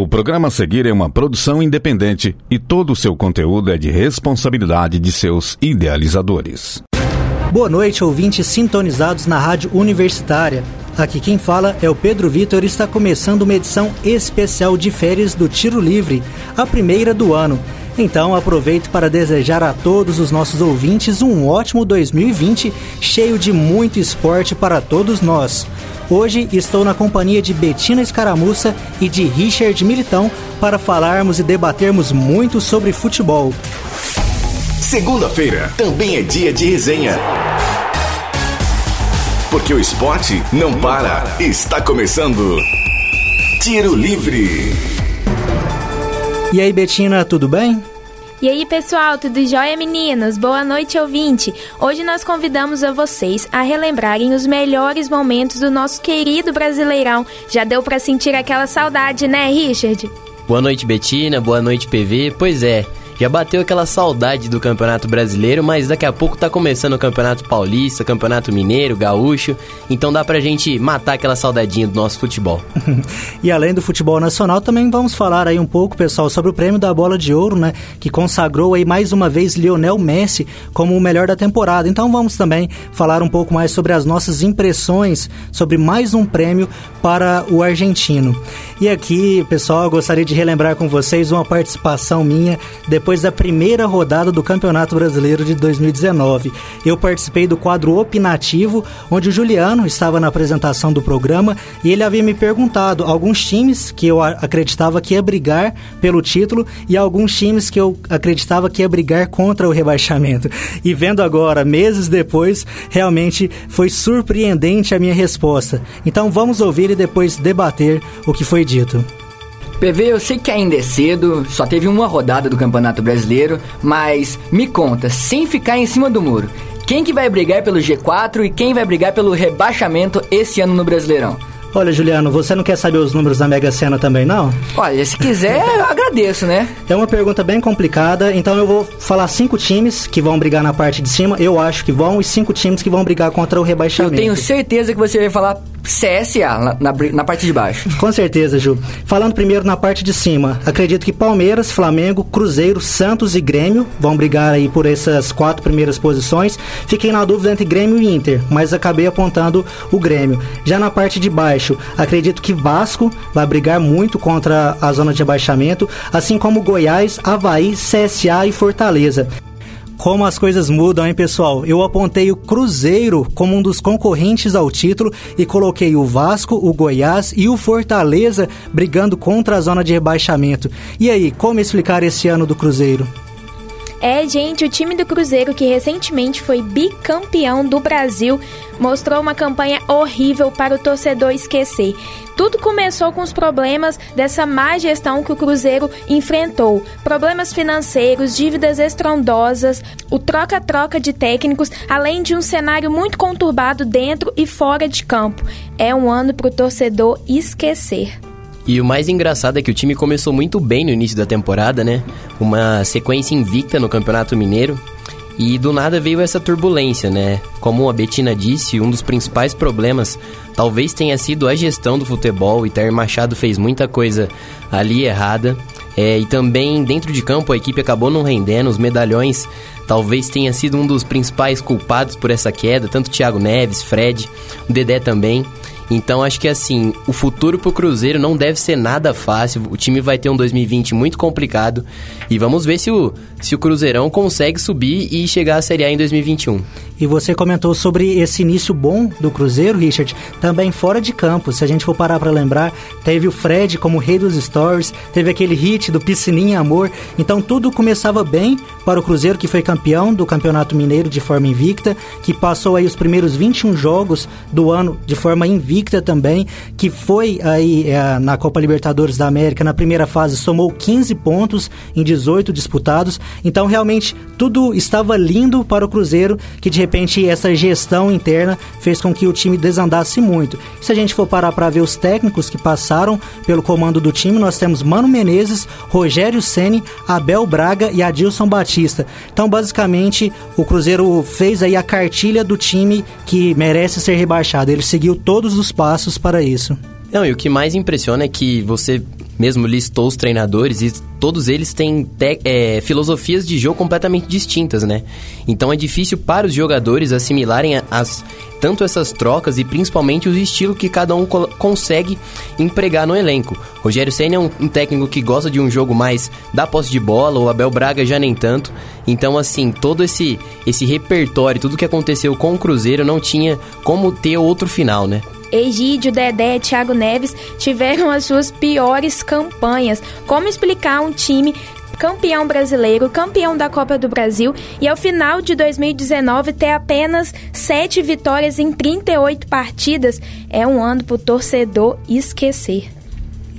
O programa a seguir é uma produção independente e todo o seu conteúdo é de responsabilidade de seus idealizadores. Boa noite, ouvintes sintonizados na Rádio Universitária. Aqui quem fala é o Pedro Vitor e está começando uma edição especial de férias do Tiro Livre, a primeira do ano. Então aproveito para desejar a todos os nossos ouvintes um ótimo 2020, cheio de muito esporte para todos nós. Hoje estou na companhia de Betina Escaramuça e de Richard Militão para falarmos e debatermos muito sobre futebol. Segunda-feira também é dia de resenha. Porque o esporte não para. Está começando. Tiro Livre. E aí, Betina, tudo bem? E aí, pessoal, tudo jóia, meninas? Boa noite, ouvinte! Hoje nós convidamos a vocês a relembrarem os melhores momentos do nosso querido Brasileirão. Já deu para sentir aquela saudade, né, Richard? Boa noite, Betina. Boa noite, PV. Pois é, já bateu aquela saudade do Campeonato Brasileiro, mas daqui a pouco tá começando o Campeonato Paulista, Campeonato Mineiro, Gaúcho, então dá pra gente matar aquela saudadinha do nosso futebol. e além do futebol nacional, também vamos falar aí um pouco, pessoal, sobre o prêmio da Bola de Ouro, né, que consagrou aí mais uma vez Lionel Messi como o melhor da temporada. Então vamos também falar um pouco mais sobre as nossas impressões sobre mais um prêmio para o argentino. E aqui, pessoal, gostaria de relembrar com vocês uma participação minha depois depois da primeira rodada do Campeonato Brasileiro de 2019. Eu participei do quadro opinativo, onde o Juliano estava na apresentação do programa e ele havia me perguntado alguns times que eu acreditava que ia brigar pelo título e alguns times que eu acreditava que ia brigar contra o rebaixamento. E vendo agora, meses depois, realmente foi surpreendente a minha resposta. Então vamos ouvir e depois debater o que foi dito. PV, eu sei que ainda é cedo, só teve uma rodada do Campeonato Brasileiro, mas me conta, sem ficar em cima do muro, quem que vai brigar pelo G4 e quem vai brigar pelo rebaixamento esse ano no Brasileirão? Olha, Juliano, você não quer saber os números da Mega Sena também, não? Olha, se quiser, eu agradeço, né? É uma pergunta bem complicada, então eu vou falar cinco times que vão brigar na parte de cima, eu acho que vão, e cinco times que vão brigar contra o rebaixamento. Eu tenho certeza que você vai falar CSA na, na, na, parte de baixo. Com certeza, Ju. Falando primeiro na parte de cima, acredito que Palmeiras, Flamengo, Cruzeiro, Santos e Grêmio vão brigar aí por essas quatro primeiras posições. Fiquei na dúvida entre Grêmio e Inter, mas acabei apontando o Grêmio. Já na parte de baixo, acredito que Vasco vai brigar muito contra a zona de rebaixamento, assim como Goiás, Havaí, CSA e Fortaleza. Como as coisas mudam, hein, pessoal? Eu apontei o Cruzeiro como um dos concorrentes ao título e coloquei o Vasco, o Goiás e o Fortaleza brigando contra a zona de rebaixamento. E aí, como explicar esse ano do Cruzeiro? É, gente, o time do Cruzeiro, que recentemente foi bicampeão do Brasil, mostrou uma campanha horrível para o torcedor esquecer. Tudo começou com os problemas dessa má gestão que o Cruzeiro enfrentou. Problemas financeiros, dívidas estrondosas, o troca-troca de técnicos, além de um cenário muito conturbado dentro e fora de campo. É um ano para o torcedor esquecer. E o mais engraçado é que o time começou muito bem no início da temporada, né? Uma sequência invicta no Campeonato Mineiro. E do nada veio essa turbulência, né? Como a Betina disse, um dos principais problemas talvez tenha sido a gestão do futebol. E Ter Machado fez muita coisa ali errada. É, e também dentro de campo a equipe acabou não rendendo. Os medalhões talvez tenha sido um dos principais culpados por essa queda. Tanto Thiago Neves, Fred, o Dedé também. Então acho que assim, o futuro pro Cruzeiro não deve ser nada fácil. O time vai ter um 2020 muito complicado e vamos ver se o, se o Cruzeirão consegue subir e chegar à Série A em 2021. E você comentou sobre esse início bom do Cruzeiro, Richard, também fora de campo. Se a gente for parar para lembrar, teve o Fred como rei dos stories, teve aquele hit do Piscininha Amor. Então tudo começava bem para o Cruzeiro, que foi campeão do Campeonato Mineiro de forma invicta, que passou aí os primeiros 21 jogos do ano de forma invicta também, que foi aí é, na Copa Libertadores da América, na primeira fase, somou 15 pontos em 18 disputados. Então realmente tudo estava lindo para o Cruzeiro, que de repente essa gestão interna fez com que o time desandasse muito. Se a gente for parar para ver os técnicos que passaram pelo comando do time, nós temos Mano Menezes, Rogério Ceni, Abel Braga e Adilson Batista. Então, basicamente, o Cruzeiro fez aí a cartilha do time que merece ser rebaixado. Ele seguiu todos os passos para isso. Não, e o que mais impressiona é que você mesmo listou os treinadores e todos eles têm é, filosofias de jogo completamente distintas, né? Então é difícil para os jogadores assimilarem as, tanto essas trocas e principalmente o estilo que cada um consegue empregar no elenco. Rogério Senna é um, um, técnico que gosta de um jogo mais da posse de bola, o Abel Braga já nem tanto. Então, assim, todo esse, esse repertório, tudo que aconteceu com o Cruzeiro não tinha como ter outro final, né? Egídio, Dedé Thiago Neves tiveram as suas piores campanhas. Como explicar um time campeão brasileiro, campeão da Copa do Brasil e ao final de 2019 ter apenas 7 vitórias em 38 partidas é um ano para o torcedor esquecer.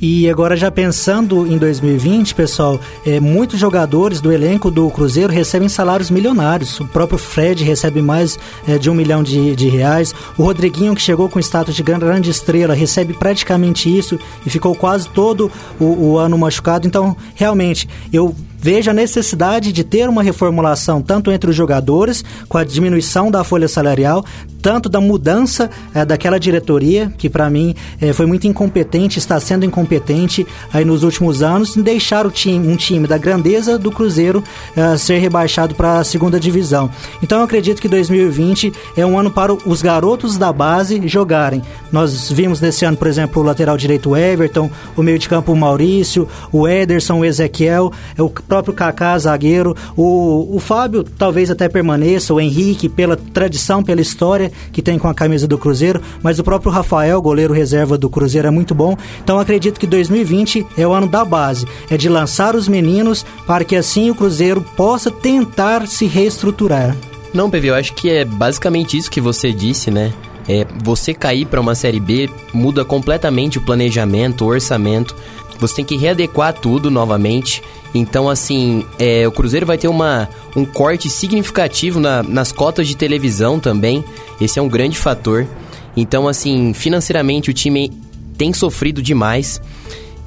E agora já pensando em 2020, pessoal, é, muitos jogadores do elenco do Cruzeiro recebem salários milionários. O próprio Fred recebe mais é, de um milhão de, de reais. O Rodriguinho, que chegou com status de grande estrela, recebe praticamente isso e ficou quase todo o, o ano machucado. Então, realmente, eu veja a necessidade de ter uma reformulação tanto entre os jogadores, com a diminuição da folha salarial, tanto da mudança é, daquela diretoria, que para mim é, foi muito incompetente, está sendo incompetente aí nos últimos anos, em deixar o time, um time da grandeza do Cruzeiro é, ser rebaixado para a segunda divisão. Então eu acredito que 2020 é um ano para os garotos da base jogarem. Nós vimos nesse ano, por exemplo, o lateral direito Everton, o meio de campo Maurício, o Ederson, o Ezequiel, o próprio Kaká, zagueiro, o, o Fábio talvez até permaneça, o Henrique, pela tradição, pela história que tem com a camisa do Cruzeiro, mas o próprio Rafael, goleiro reserva do Cruzeiro, é muito bom. Então acredito que 2020 é o ano da base, é de lançar os meninos para que assim o Cruzeiro possa tentar se reestruturar. Não, PV, eu acho que é basicamente isso que você disse, né? É, você cair para uma série B muda completamente o planejamento, o orçamento. Você tem que readequar tudo novamente. Então, assim, é, o Cruzeiro vai ter uma, um corte significativo na, nas cotas de televisão também. Esse é um grande fator. Então, assim, financeiramente o time tem sofrido demais.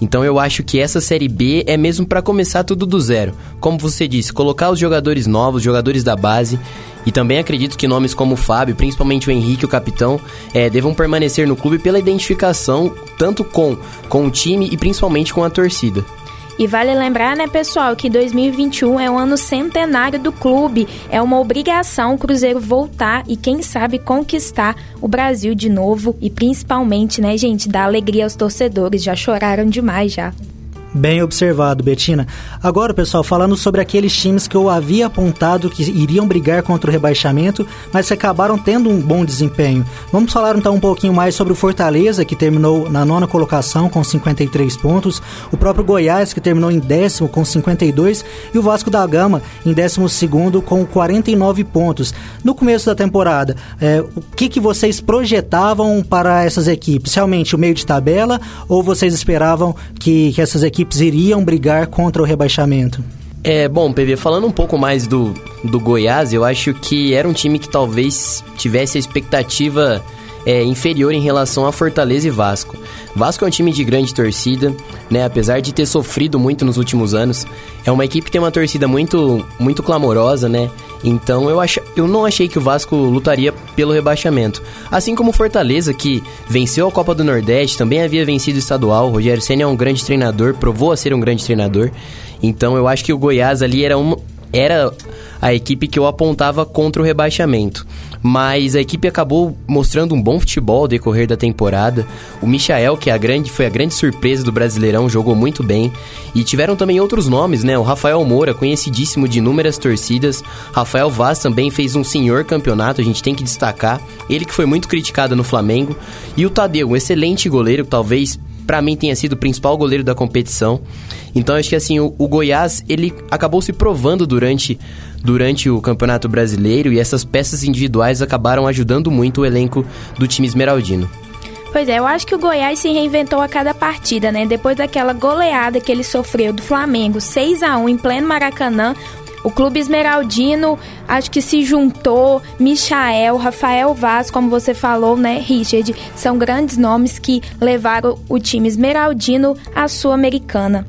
Então eu acho que essa série B é mesmo para começar tudo do zero. Como você disse, colocar os jogadores novos, jogadores da base. E também acredito que nomes como o Fábio, principalmente o Henrique, o capitão, é, devam permanecer no clube pela identificação tanto com, com o time e principalmente com a torcida. E vale lembrar, né, pessoal, que 2021 é o ano centenário do clube. É uma obrigação o Cruzeiro voltar e, quem sabe, conquistar o Brasil de novo. E principalmente, né, gente, dar alegria aos torcedores. Já choraram demais já. Bem observado, Betina. Agora, pessoal, falando sobre aqueles times que eu havia apontado que iriam brigar contra o rebaixamento, mas que acabaram tendo um bom desempenho. Vamos falar então um pouquinho mais sobre o Fortaleza, que terminou na nona colocação com 53 pontos, o próprio Goiás, que terminou em décimo com 52, e o Vasco da Gama em décimo segundo com 49 pontos. No começo da temporada, é, o que, que vocês projetavam para essas equipes? Realmente o meio de tabela ou vocês esperavam que, que essas equipes equipes iriam brigar contra o rebaixamento? É, bom, PV, falando um pouco mais do, do Goiás, eu acho que era um time que talvez tivesse a expectativa é, inferior em relação a Fortaleza e Vasco. Vasco é um time de grande torcida, né? Apesar de ter sofrido muito nos últimos anos, é uma equipe que tem uma torcida muito, muito clamorosa, né? Então eu, ach... eu não achei que o Vasco lutaria pelo rebaixamento. Assim como Fortaleza, que venceu a Copa do Nordeste, também havia vencido o estadual. O Rogério Senna é um grande treinador, provou a ser um grande treinador. Então eu acho que o Goiás ali era, uma... era a equipe que eu apontava contra o rebaixamento mas a equipe acabou mostrando um bom futebol ao decorrer da temporada. O Michael, que é a grande, foi a grande surpresa do Brasileirão, jogou muito bem. E tiveram também outros nomes, né? O Rafael Moura, conhecidíssimo de inúmeras torcidas. Rafael Vaz também fez um senhor campeonato, a gente tem que destacar. Ele que foi muito criticado no Flamengo. E o Tadeu, um excelente goleiro, talvez para mim tenha sido o principal goleiro da competição. Então acho que assim, o, o, Goiás, ele acabou se provando durante, durante o Campeonato Brasileiro e essas peças individuais acabaram ajudando muito o elenco do time esmeraldino. Pois é, eu acho que o Goiás se reinventou a cada partida, né? Depois daquela goleada que ele sofreu do Flamengo, 6 a 1 em pleno Maracanã, o Clube Esmeraldino acho que se juntou, Michael, Rafael Vaz, como você falou, né, Richard, são grandes nomes que levaram o time Esmeraldino à Sul-Americana.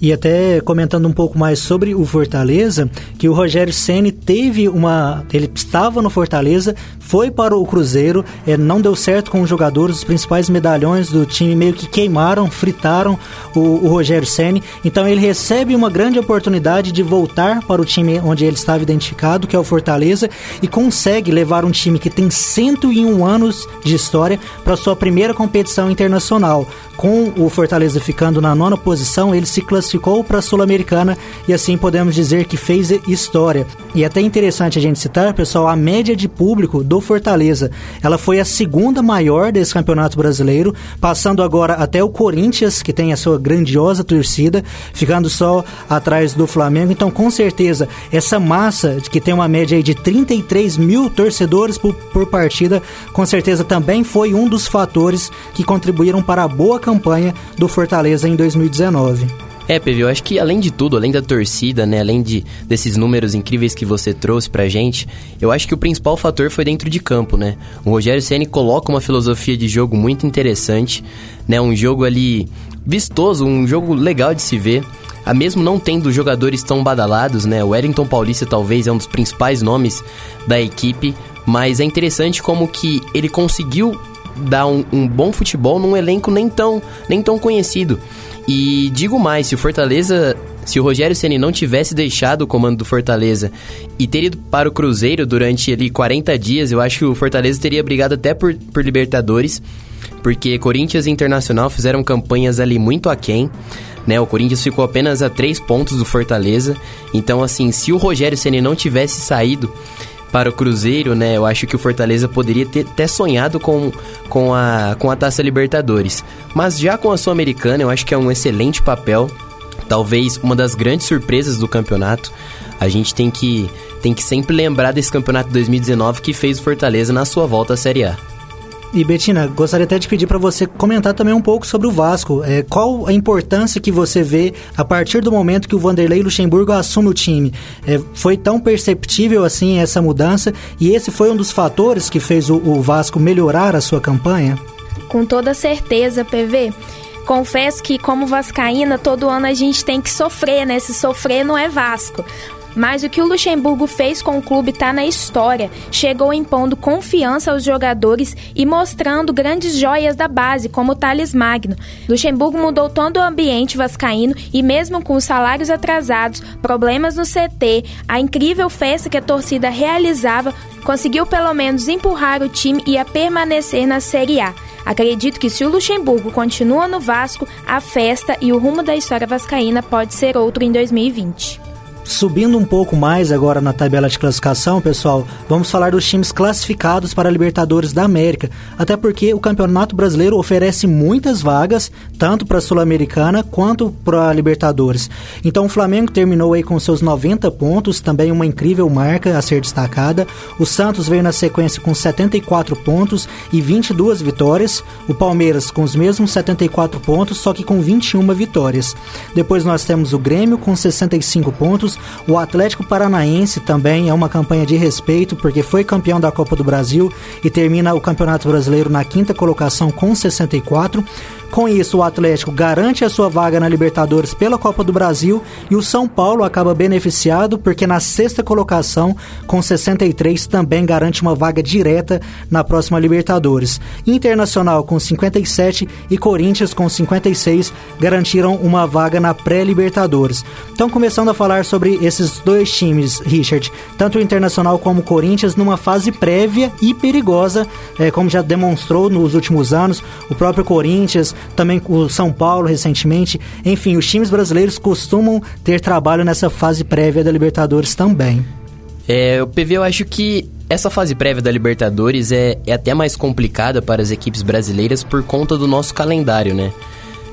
E até comentando um pouco mais sobre o Fortaleza, que o Rogério Ceni teve uma, ele estava no Fortaleza, foi para o Cruzeiro, é, não deu certo com os jogadores, os principais medalhões do time meio que queimaram, fritaram o, o Rogério Ceni. Então ele recebe uma grande oportunidade de voltar para o time onde ele estava identificado, que é o Fortaleza, e consegue levar um time que tem 101 anos de história para sua primeira competição internacional. Com o Fortaleza ficando na nona posição, ele se classificou para a Sul-Americana e assim podemos dizer que fez história. E é até interessante a gente citar, pessoal, a média de público do Fortaleza. Ela foi a segunda maior desse Campeonato Brasileiro, passando agora até o Corinthians, que tem a sua grandiosa torcida, ficando só atrás do Flamengo. Então, com certeza, essa massa que tem uma média de 33 mil torcedores por, por partida, com certeza também foi um dos fatores que contribuíram para a boa campanha do Fortaleza em 2019. É, PV, eu acho que além de tudo, além da torcida, né, além de desses números incríveis que você trouxe pra gente, eu acho que o principal fator foi dentro de campo, né? O Rogério Ceni coloca uma filosofia de jogo muito interessante, né, um jogo ali vistoso, um jogo legal de se ver. A mesmo não tendo jogadores tão badalados, né? O Wellington Paulista talvez é um dos principais nomes da equipe, mas é interessante como que ele conseguiu dar um, um, bom futebol num elenco nem tão, nem tão conhecido. E digo mais, se o Fortaleza, se o Rogério Ceni não tivesse deixado o comando do Fortaleza e ter ido para o Cruzeiro durante ali 40 dias, eu acho que o Fortaleza teria brigado até por, por Libertadores, porque Corinthians e Internacional fizeram campanhas ali muito aquém. Né, o Corinthians ficou apenas a três pontos do Fortaleza. Então, assim, se o Rogério Ceni não tivesse saído, para o Cruzeiro, né? Eu acho que o Fortaleza poderia ter até sonhado com, com, a, com a Taça Libertadores. Mas já com a Sul-Americana, eu acho que é um excelente papel. Talvez uma das grandes surpresas do campeonato. A gente tem que, tem que sempre lembrar desse campeonato 2019 que fez o Fortaleza na sua volta à Série A. E Betina, gostaria até de pedir para você comentar também um pouco sobre o Vasco. É, qual a importância que você vê a partir do momento que o Vanderlei Luxemburgo assume o time? É, foi tão perceptível assim essa mudança e esse foi um dos fatores que fez o, o Vasco melhorar a sua campanha? Com toda certeza, PV. Confesso que, como Vascaína, todo ano a gente tem que sofrer, né? Se sofrer não é Vasco. Mas o que o Luxemburgo fez com o clube está na história. Chegou impondo confiança aos jogadores e mostrando grandes joias da base, como o Thales Magno. Luxemburgo mudou todo o ambiente vascaíno e mesmo com os salários atrasados, problemas no CT, a incrível festa que a torcida realizava, conseguiu pelo menos empurrar o time e a permanecer na Série A. Acredito que se o Luxemburgo continua no Vasco, a festa e o rumo da história vascaína pode ser outro em 2020. Subindo um pouco mais agora na tabela de classificação, pessoal, vamos falar dos times classificados para a Libertadores da América. Até porque o Campeonato Brasileiro oferece muitas vagas, tanto para a Sul-Americana quanto para a Libertadores. Então o Flamengo terminou aí com seus 90 pontos, também uma incrível marca a ser destacada. O Santos veio na sequência com 74 pontos e 22 vitórias. O Palmeiras com os mesmos 74 pontos, só que com 21 vitórias. Depois nós temos o Grêmio com 65 pontos, o Atlético Paranaense também é uma campanha de respeito, porque foi campeão da Copa do Brasil e termina o Campeonato Brasileiro na quinta colocação com 64. Com isso, o Atlético garante a sua vaga na Libertadores pela Copa do Brasil e o São Paulo acaba beneficiado porque na sexta colocação, com 63, também garante uma vaga direta na próxima Libertadores. Internacional com 57 e Corinthians com 56 garantiram uma vaga na pré-Libertadores. Então, começando a falar sobre esses dois times, Richard, tanto o Internacional como o Corinthians, numa fase prévia e perigosa, é, como já demonstrou nos últimos anos, o próprio Corinthians também o São Paulo recentemente. Enfim, os times brasileiros costumam ter trabalho nessa fase prévia da Libertadores também. É, o PV eu acho que essa fase prévia da Libertadores é, é até mais complicada para as equipes brasileiras por conta do nosso calendário, né?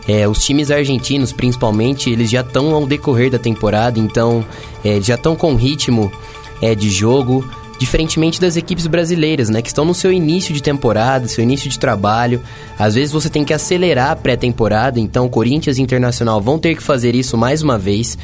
É, os times argentinos, principalmente, eles já estão ao decorrer da temporada, então é, já estão com ritmo é, de jogo, diferentemente das equipes brasileiras, né, que estão no seu início de temporada, seu início de trabalho. Às vezes você tem que acelerar a pré-temporada, então Corinthians e Internacional vão ter que fazer isso mais uma vez.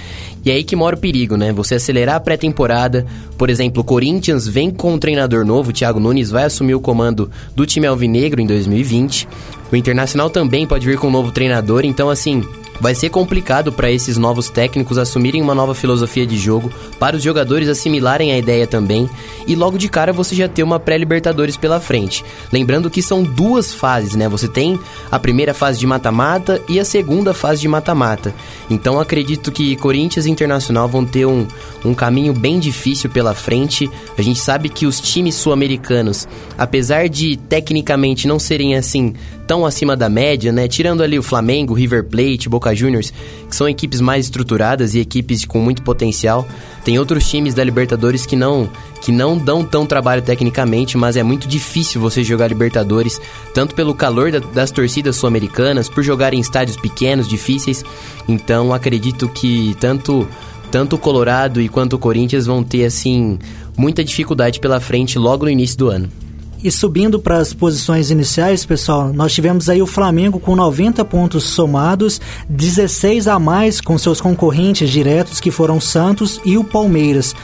E é aí que mora o perigo, né? Você acelerar a pré-temporada. Por exemplo, o Corinthians vem com um treinador novo, o Thiago Nunes vai assumir o comando do time alvinegro em 2020. O Internacional também pode vir com um novo treinador, então assim, Vai ser complicado para esses novos técnicos assumirem uma nova filosofia de jogo, para os jogadores assimilarem a ideia também, e logo de cara você já ter uma pré-Libertadores pela frente. Lembrando que são duas fases, né? Você tem a primeira fase de mata-mata e a segunda fase de mata-mata. Então acredito que Corinthians e Internacional vão ter um, um caminho bem difícil pela frente. A gente sabe que os times sul-americanos, apesar de tecnicamente não serem assim tão acima da média, né? Tirando ali o Flamengo, River Plate, Boca Juniors, que são equipes mais estruturadas e equipes com muito potencial. Tem outros times da Libertadores que não que não dão tão trabalho tecnicamente, mas é muito difícil você jogar Libertadores, tanto pelo calor da, das torcidas sul-americanas, por jogar em estádios pequenos, difíceis. Então acredito que tanto tanto o Colorado e quanto o Corinthians vão ter assim muita dificuldade pela frente logo no início do ano. E subindo para as posições iniciais, pessoal, nós tivemos aí o Flamengo com 90 pontos somados, 16 a mais com seus concorrentes diretos, que foram Santos e o Palmeiras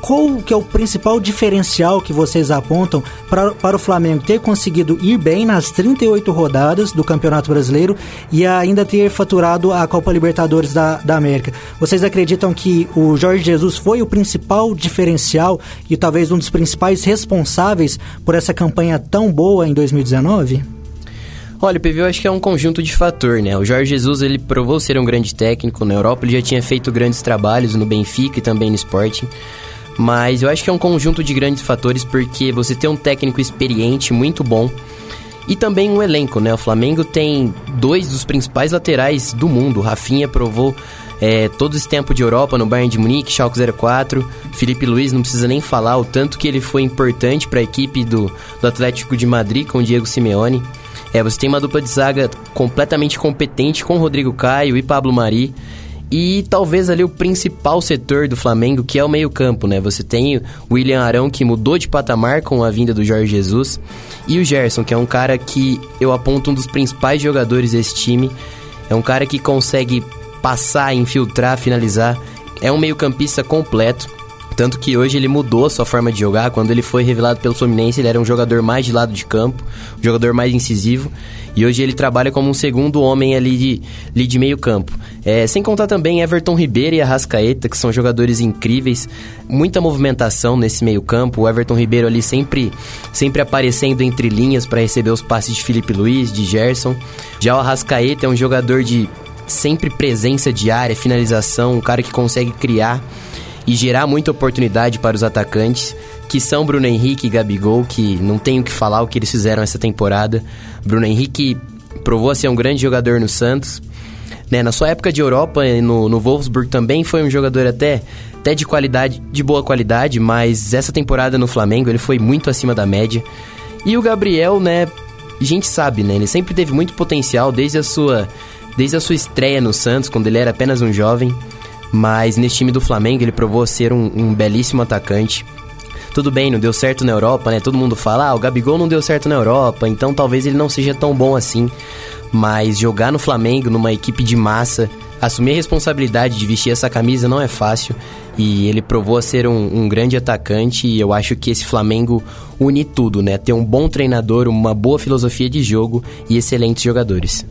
qual que é o principal diferencial que vocês apontam para, para o Flamengo ter conseguido ir bem nas 38 rodadas do Campeonato Brasileiro e ainda ter faturado a Copa Libertadores da, da América? Vocês acreditam que o Jorge Jesus foi o principal diferencial e talvez um dos principais responsáveis por essa campanha tão boa em 2019? Olha, o PV eu acho que é um conjunto de fator, né? O Jorge Jesus, ele provou ser um grande técnico na Europa, ele já tinha feito grandes trabalhos no Benfica e também no Sporting. Mas eu acho que é um conjunto de grandes fatores porque você tem um técnico experiente, muito bom, e também um elenco, né? O Flamengo tem dois dos principais laterais do mundo. Rafinha provou é, todo esse tempo de Europa no Bayern de Munique, Schalke 04. Felipe Luiz não precisa nem falar o tanto que ele foi importante para a equipe do, do Atlético de Madrid com o Diego Simeone. É, você tem uma dupla de zaga completamente competente com Rodrigo Caio e Pablo Mari. E talvez ali o principal setor do Flamengo, que é o meio-campo, né? Você tem o William Arão, que mudou de patamar com a vinda do Jorge Jesus, e o Gerson, que é um cara que eu aponto um dos principais jogadores desse time. É um cara que consegue passar, infiltrar, finalizar. É um meio-campista completo. Tanto que hoje ele mudou a sua forma de jogar. Quando ele foi revelado pelo Fluminense, ele era um jogador mais de lado de campo, um jogador mais incisivo. E hoje ele trabalha como um segundo homem ali de, ali de meio campo. É, sem contar também Everton Ribeiro e Arrascaeta, que são jogadores incríveis. Muita movimentação nesse meio campo. O Everton Ribeiro ali sempre, sempre aparecendo entre linhas para receber os passes de Felipe Luiz, de Gerson. Já o Arrascaeta é um jogador de sempre presença de área, finalização, um cara que consegue criar e gerar muita oportunidade para os atacantes, que são Bruno Henrique e Gabigol, que não tenho que falar o que eles fizeram essa temporada. Bruno Henrique provou ser um grande jogador no Santos. Né, na sua época de Europa, no, no Wolfsburg também foi um jogador até, até de qualidade, de boa qualidade, mas essa temporada no Flamengo ele foi muito acima da média. E o Gabriel, né, a gente sabe, né, ele sempre teve muito potencial desde a sua desde a sua estreia no Santos, quando ele era apenas um jovem. Mas nesse time do Flamengo ele provou ser um, um belíssimo atacante. Tudo bem, não deu certo na Europa, né? Todo mundo fala, ah, o Gabigol não deu certo na Europa, então talvez ele não seja tão bom assim. Mas jogar no Flamengo, numa equipe de massa, assumir a responsabilidade de vestir essa camisa não é fácil. E ele provou ser um, um, grande atacante e eu acho que esse Flamengo une tudo, né? Ter um bom treinador, uma boa filosofia de jogo e excelentes jogadores.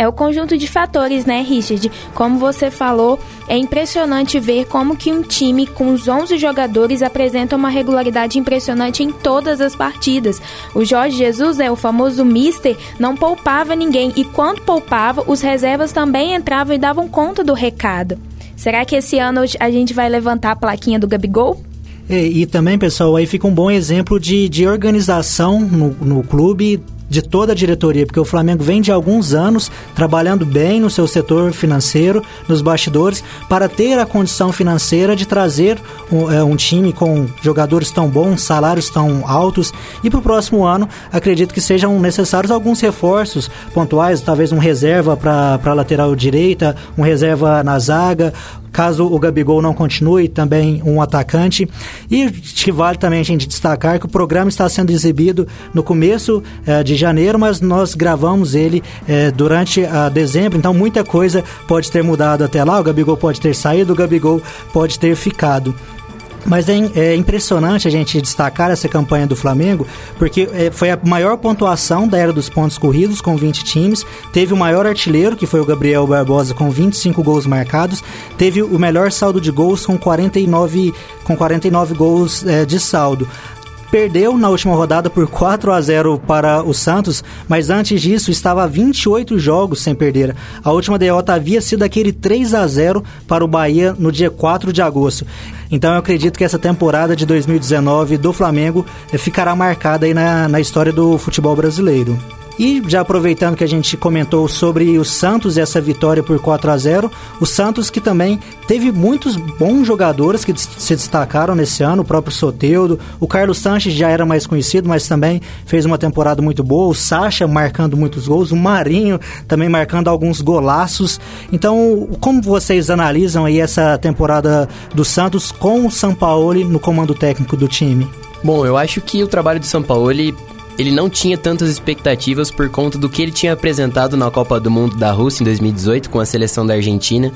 É o conjunto de fatores, né, Richard? Como você falou, é impressionante ver como que um time com os 11 jogadores apresenta uma regularidade impressionante em todas as partidas. O Jorge Jesus, é o famoso mister, não poupava ninguém e quando poupava, os reservas também entravam e davam conta do recado. Será que esse ano a gente vai levantar a plaquinha do Gabigol? E, e também, pessoal, aí fica um bom exemplo de, de organização no, no clube de toda a diretoria, porque o Flamengo vem de alguns anos trabalhando bem no seu setor financeiro, nos bastidores, para ter a condição financeira de trazer um, é, um time com jogadores tão bons, salários tão altos. E para o próximo ano, acredito que sejam necessários alguns reforços pontuais, talvez um reserva para a lateral direita, um reserva na zaga, caso o Gabigol não continue, também um atacante. E que vale também a gente destacar que o programa está sendo exibido no começo eh, de janeiro, mas nós gravamos ele eh, durante a dezembro, então muita coisa pode ter mudado até lá. O Gabigol pode ter saído, o Gabigol pode ter ficado. Mas é, é, impressionante a gente destacar essa campanha do Flamengo, porque é, foi a maior pontuação da era dos pontos corridos, com 20 times. Teve o maior artilheiro, que foi o Gabriel Barbosa, com 25 gols marcados. Teve o melhor saldo de gols, com 49, com 49 gols é, de saldo perdeu na última rodada por 4 a 0 para o Santos, mas antes disso estava 28 jogos sem perder. A última derrota havia sido aquele 3 a 0 para o Bahia no dia 4 de agosto. Então eu acredito que essa temporada de 2019 do Flamengo ficará marcada aí na, na história do futebol brasileiro. E já aproveitando que a gente comentou sobre o Santos e essa vitória por 4 a 0, o Santos que também teve muitos bons jogadores que se destacaram nesse ano, o próprio Soteudo, o Carlos Sanches já era mais conhecido, mas também fez uma temporada muito boa, o Sacha marcando muitos gols, o Marinho também marcando alguns golaços. Então, como vocês analisam aí essa temporada do Santos com o Sampaoli no comando técnico do time? Bom, eu acho que o trabalho do Sampaoli ele não tinha tantas expectativas por conta do que ele tinha apresentado na Copa do Mundo da Rússia em 2018 com a seleção da Argentina.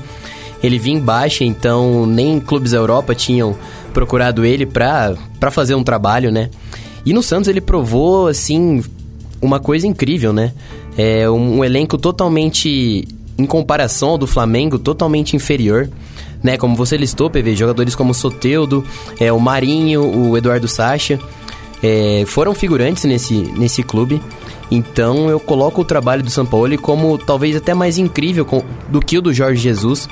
Ele vinha em baixa, então nem clubes da Europa tinham procurado ele para fazer um trabalho, né? E no Santos ele provou, assim, uma coisa incrível, né? É um, um elenco totalmente, em comparação ao do Flamengo, totalmente inferior. Né, como você listou, PV, jogadores como Soteudo, é, o Marinho, o Eduardo Sacha é, foram figurantes nesse, nesse clube. Então eu coloco o trabalho do Sampaoli como talvez até mais incrível com, do que o do Jorge Jesus,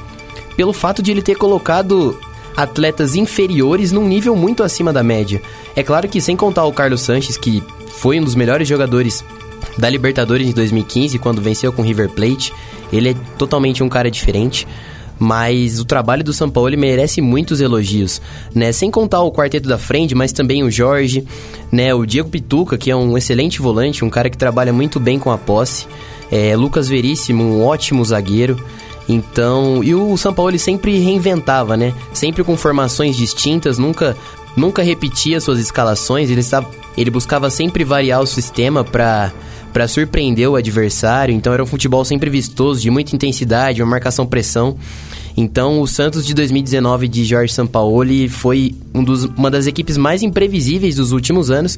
pelo fato de ele ter colocado atletas inferiores num nível muito acima da média. É claro que sem contar o Carlos Sanches, que foi um dos melhores jogadores da Libertadores de 2015, quando venceu com o River Plate, ele é totalmente um cara diferente mas o trabalho do São Paulo merece muitos elogios, né? Sem contar o quarteto da frente, mas também o Jorge, né? O Diego Pituca, que é um excelente volante, um cara que trabalha muito bem com a posse. É, Lucas Veríssimo, um ótimo zagueiro. Então, e o São Paulo sempre reinventava, né? Sempre com formações distintas, nunca nunca repetia suas escalações, ele, estava, ele buscava sempre variar o sistema para para surpreender o adversário. Então era um futebol sempre vistoso, de muita intensidade, uma marcação pressão. Então o Santos de 2019 de Jorge Sampaoli foi um dos, uma das equipes mais imprevisíveis dos últimos anos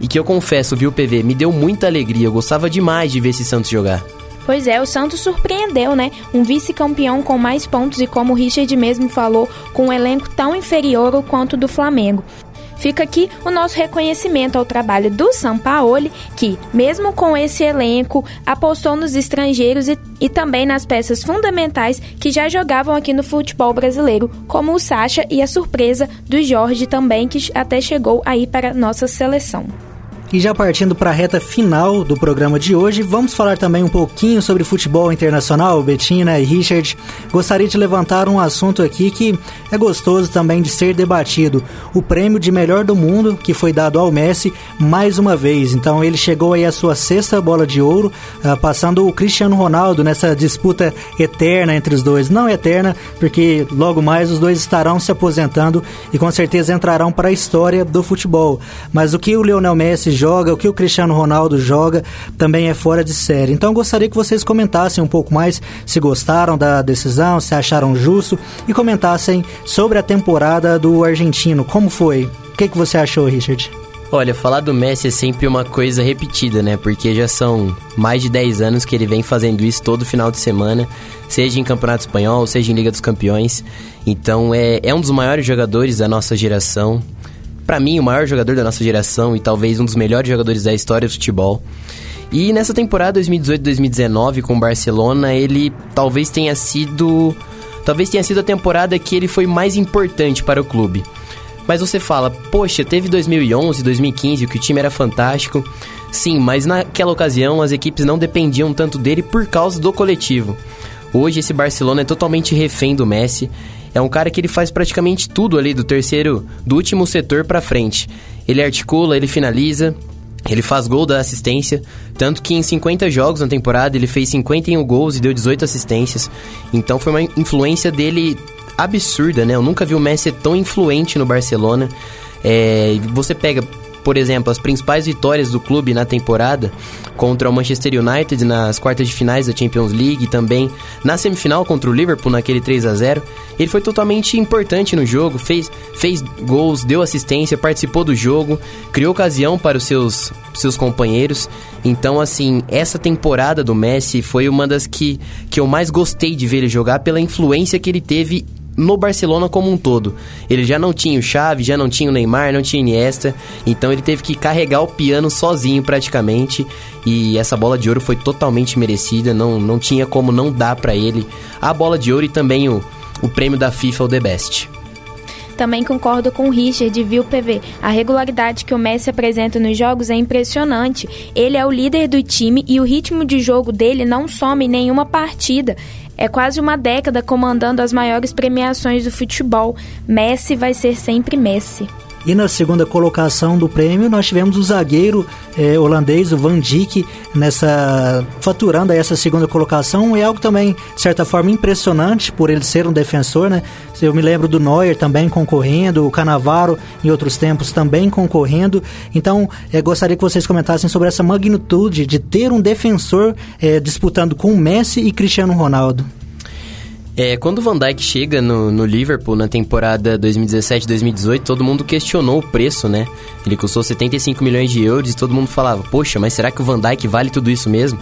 e que eu confesso, viu, PV, me deu muita alegria. Eu gostava demais de ver esse Santos jogar. Pois é, o Santos surpreendeu, né? Um vice-campeão com mais pontos e, como o Richard mesmo falou, com um elenco tão inferior quanto do Flamengo. Fica aqui o nosso reconhecimento ao trabalho do Sampaoli, que, mesmo com esse elenco, apostou nos estrangeiros e, e também nas peças fundamentais que já jogavam aqui no futebol brasileiro, como o Sacha e a surpresa do Jorge também, que até chegou aí para nossa seleção. E já partindo para a reta final do programa de hoje, vamos falar também um pouquinho sobre futebol internacional, Betina e Richard. Gostaria de levantar um assunto aqui que é gostoso também de ser debatido: o prêmio de melhor do mundo que foi dado ao Messi mais uma vez. Então ele chegou aí à sua sexta bola de ouro, uh, passando o Cristiano Ronaldo nessa disputa eterna entre os dois. Não eterna, porque logo mais os dois estarão se aposentando e com certeza entrarão para a história do futebol. Mas o que o Lionel Messi joga, o que o Cristiano Ronaldo joga, também é fora de série. Então gostaria que vocês comentassem um pouco mais se gostaram da decisão, se acharam justo e comentassem sobre a temporada do argentino. Como foi? O que, que você achou, Richard? Olha, falar do Messi é sempre uma coisa repetida, né? Porque já são mais de 10 anos que ele vem fazendo isso todo final de semana, seja em Campeonato Espanhol, seja em Liga dos Campeões. Então é, é um dos maiores jogadores da nossa geração para mim, o maior jogador da nossa geração e talvez um dos melhores jogadores da história do futebol. E nessa temporada 2018-2019 com o Barcelona, ele talvez tenha sido talvez tenha sido a temporada que ele foi mais importante para o clube. Mas você fala, poxa, teve 2011, 2015, que o time era fantástico. Sim, mas naquela ocasião as equipes não dependiam tanto dele por causa do coletivo. Hoje esse Barcelona é totalmente refém do Messi é um cara que ele faz praticamente tudo ali do terceiro, do último setor para frente. Ele articula, ele finaliza, ele faz gol da assistência, tanto que em 50 jogos na temporada ele fez 51 gols e deu 18 assistências. Então foi uma influência dele absurda, né? Eu nunca vi o Messi tão influente no Barcelona. É, você pega por exemplo, as principais vitórias do clube na temporada contra o Manchester United nas quartas de finais da Champions League e também na semifinal contra o Liverpool naquele 3 a 0 ele foi totalmente importante no jogo, fez, fez gols, deu assistência, participou do jogo, criou ocasião para os seus, seus companheiros. Então, assim, essa temporada do Messi foi uma das que, que eu mais gostei de ver ele jogar pela influência que ele teve no Barcelona como um todo. Ele já não tinha o Xavi, já não tinha o Neymar, não tinha Iniesta, então ele teve que carregar o piano sozinho praticamente, e essa bola de ouro foi totalmente merecida, não, não tinha como não dar para ele a bola de ouro e também o, o prêmio da FIFA o The Best. Também concordo com o Richard, viu, PV? A regularidade que o Messi apresenta nos jogos é impressionante. Ele é o líder do time e o ritmo de jogo dele não some em nenhuma partida. É quase uma década comandando as maiores premiações do futebol. Messi vai ser sempre Messi. E na segunda colocação do prêmio nós tivemos o zagueiro eh, holandês, o Van Dijk, nessa faturando essa segunda colocação. É algo também, de certa forma, impressionante por ele ser um defensor, né? Eu me lembro do Neuer também concorrendo, o Canavaro em outros tempos também concorrendo. Então, eh, gostaria que vocês comentassem sobre essa magnitude de ter um defensor eh, disputando com Messi e Cristiano Ronaldo. É, quando o Van Dijk chega no, no Liverpool na temporada 2017-2018, todo mundo questionou o preço, né? Ele custou 75 milhões de euros e todo mundo falava, poxa, mas será que o Van Dijk vale tudo isso mesmo?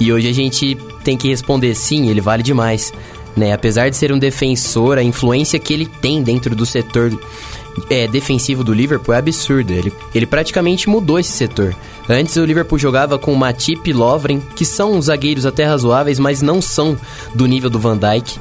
E hoje a gente tem que responder sim, ele vale demais. Né? Apesar de ser um defensor, a influência que ele tem dentro do setor é, defensivo do Liverpool é absurda. Ele, ele praticamente mudou esse setor. Antes o Liverpool jogava com Matip e Lovren, que são zagueiros até razoáveis, mas não são do nível do Van Dijk.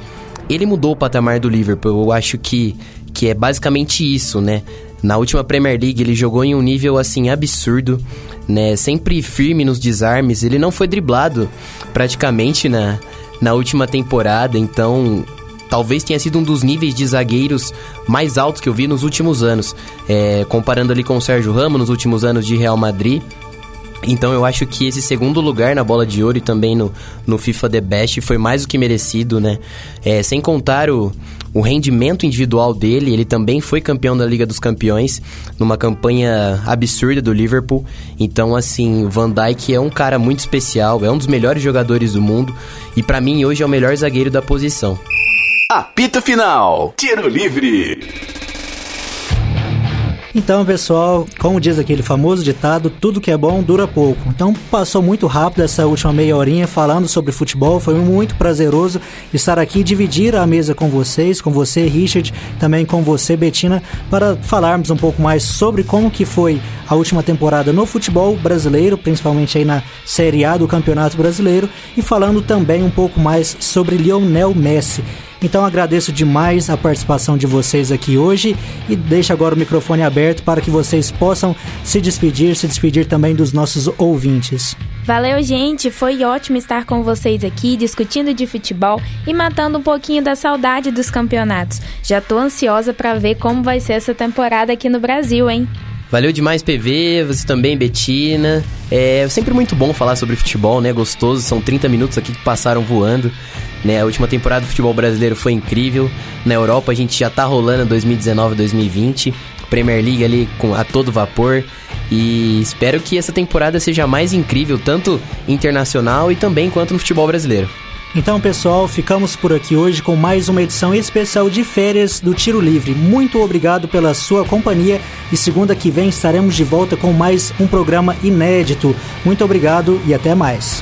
Ele mudou o patamar do Liverpool. Eu acho que, que é basicamente isso, né? Na última Premier League ele jogou em um nível assim absurdo, né? Sempre firme nos desarmes. Ele não foi driblado praticamente na, na última temporada, então talvez tenha sido um dos níveis de zagueiros mais altos que eu vi nos últimos anos. É, comparando ali com o Sérgio Ramos nos últimos anos de Real Madrid. Então eu acho que esse segundo lugar na bola de ouro e também no, no FIFA The Best foi mais do que merecido, né? É, sem contar o, o rendimento individual dele, ele também foi campeão da Liga dos Campeões, numa campanha absurda do Liverpool. Então, assim, Van Dijk é um cara muito especial, é um dos melhores jogadores do mundo e para mim hoje é o melhor zagueiro da posição. Apito final. Tiro livre. Então, pessoal, como diz aquele famoso ditado, tudo que é bom dura pouco. Então, passou muito rápido essa última meia horinha falando sobre futebol. Foi muito prazeroso estar aqui e dividir a mesa com vocês, com você, Richard, também com você, Betina, para falarmos um pouco mais sobre como que foi a última temporada no futebol brasileiro, principalmente aí na Série A do Campeonato Brasileiro, e falando também um pouco mais sobre Lionel Messi. Então agradeço demais a participação de vocês aqui hoje e deixo agora o microfone aberto para que vocês possam se despedir, se despedir também dos nossos ouvintes. Valeu, gente! Foi ótimo estar com vocês aqui, discutindo de futebol e matando um pouquinho da saudade dos campeonatos. Já tô ansiosa para ver como vai ser essa temporada aqui no Brasil, hein? Valeu demais, PV, você também, Betina. É sempre muito bom falar sobre futebol, né? Gostoso, são 30 minutos aqui que passaram voando. Né? A última temporada do futebol brasileiro foi incrível. Na Europa a gente já tá rolando 2019 2020. Premier League ali com a todo vapor. E espero que essa temporada seja mais incrível, tanto internacional e também quanto no futebol brasileiro. Então, pessoal, ficamos por aqui hoje com mais uma edição especial de férias do Tiro Livre. Muito obrigado pela sua companhia e segunda que vem estaremos de volta com mais um programa inédito. Muito obrigado e até mais.